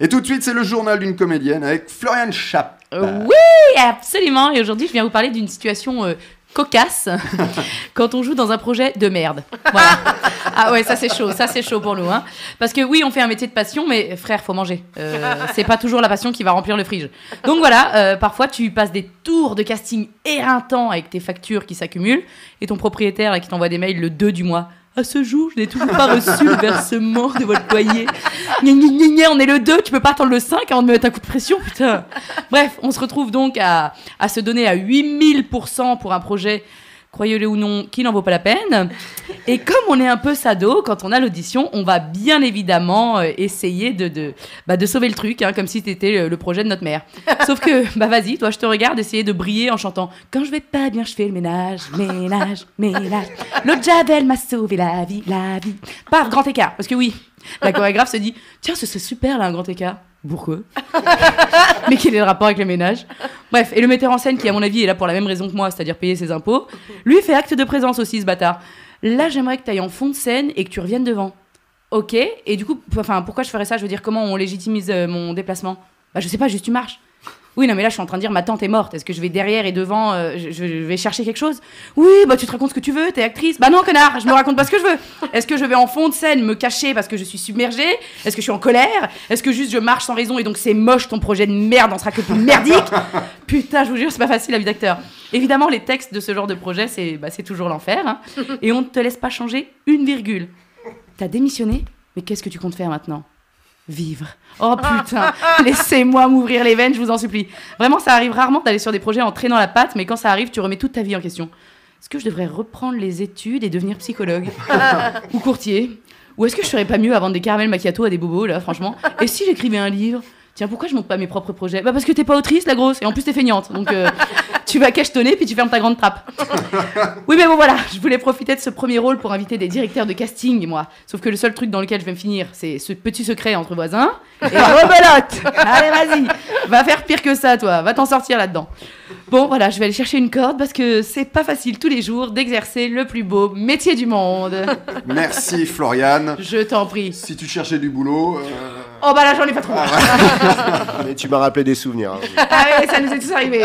Et tout de suite, c'est le journal d'une comédienne avec Florian Chap. Euh, oui, absolument. Et aujourd'hui, je viens vous parler d'une situation euh, cocasse quand on joue dans un projet de merde. Voilà. Ah ouais, ça c'est chaud, ça c'est chaud pour nous. Hein. Parce que oui, on fait un métier de passion, mais frère, faut manger. Euh, c'est pas toujours la passion qui va remplir le frige. Donc voilà, euh, parfois tu passes des tours de casting éreintants avec tes factures qui s'accumulent et ton propriétaire qui t'envoie des mails le 2 du mois. À ce jour, je n'ai toujours pas reçu le versement de votre loyer. Gna, gna, gna, on est le 2, tu peux pas attendre le 5 avant de me mettre un coup de pression, putain. Bref, on se retrouve donc à se donner à 8000% pour un projet, croyez-le ou non, qui n'en vaut pas la peine. Et comme on est un peu sado, quand on a l'audition, on va bien évidemment euh, essayer de, de, bah, de sauver le truc, hein, comme si c'était le, projet de notre mère. Sauf que, bah vas-y, toi je te regarde essayer de briller en chantant Quand je vais pas bien, je fais le ménage, ménage, ménage. L'eau Javel m'a sauvé la vie, la vie. Paf, grand écart. Parce que oui, la chorégraphe se dit Tiens, ce serait super là, un grand écart. Pourquoi Mais quel est le rapport avec le ménage Bref, et le metteur en scène, qui à mon avis est là pour la même raison que moi, c'est-à-dire payer ses impôts, lui fait acte de présence aussi, ce bâtard. Là, j'aimerais que tu ailles en fond de scène et que tu reviennes devant. Ok, et du coup, enfin, pourquoi je ferais ça? Je veux dire, comment on légitimise euh, mon déplacement? Bah, je sais pas, juste tu marches. Oui, non, mais là, je suis en train de dire, ma tante est morte. Est-ce que je vais derrière et devant euh, je, vais chercher quelque chose? Oui, bah, tu te racontes ce que tu veux, t'es actrice. Bah, non, connard, je me raconte pas ce que je veux. Est-ce que je vais en fond de scène me cacher parce que je suis submergée? Est-ce que je suis en colère? Est-ce que juste je marche sans raison et donc c'est moche ton projet de merde, on sera que plus merdique? Putain, je vous jure, c'est pas facile la vie d'acteur. Évidemment, les textes de ce genre de projet, c'est bah, toujours l'enfer. hein. Et on ne te laisse pas changer une virgule. T'as démissionné Mais qu'est-ce que tu comptes faire maintenant? Vivre. Oh putain, laissez-moi m'ouvrir les veines, je vous en supplie. Vraiment, ça arrive rarement d'aller sur des projets en traînant la patte, mais quand ça arrive, tu remets toute ta vie en question. Est-ce que je devrais reprendre les études et devenir psychologue Ou courtier Ou est-ce que je ferais pas mieux à vendre des caramels macchiato à des bobos, là, franchement Et si j'écrivais un livre Tiens, pourquoi je monte pas mes propres projets Bah parce que t'es pas autrice, la grosse, et en plus t'es feignante. Donc euh, tu vas cachetonner, puis tu fermes ta grande trappe. Oui, mais bon, voilà, je voulais profiter de ce premier rôle pour inviter des directeurs de casting, moi. Sauf que le seul truc dans lequel je vais me finir, c'est ce petit secret entre voisins. Et rebelote Allez, vas-y Va faire pire que ça, toi. Va t'en sortir là-dedans. Bon, voilà, je vais aller chercher une corde parce que c'est pas facile tous les jours d'exercer le plus beau métier du monde. Merci Florian. Je t'en prie. Si tu cherchais du boulot, euh, Oh, bah là, j'en ai pas trop. Mais tu m'as rappelé des souvenirs. hein. Ah ouais, ça nous est tous arrivé.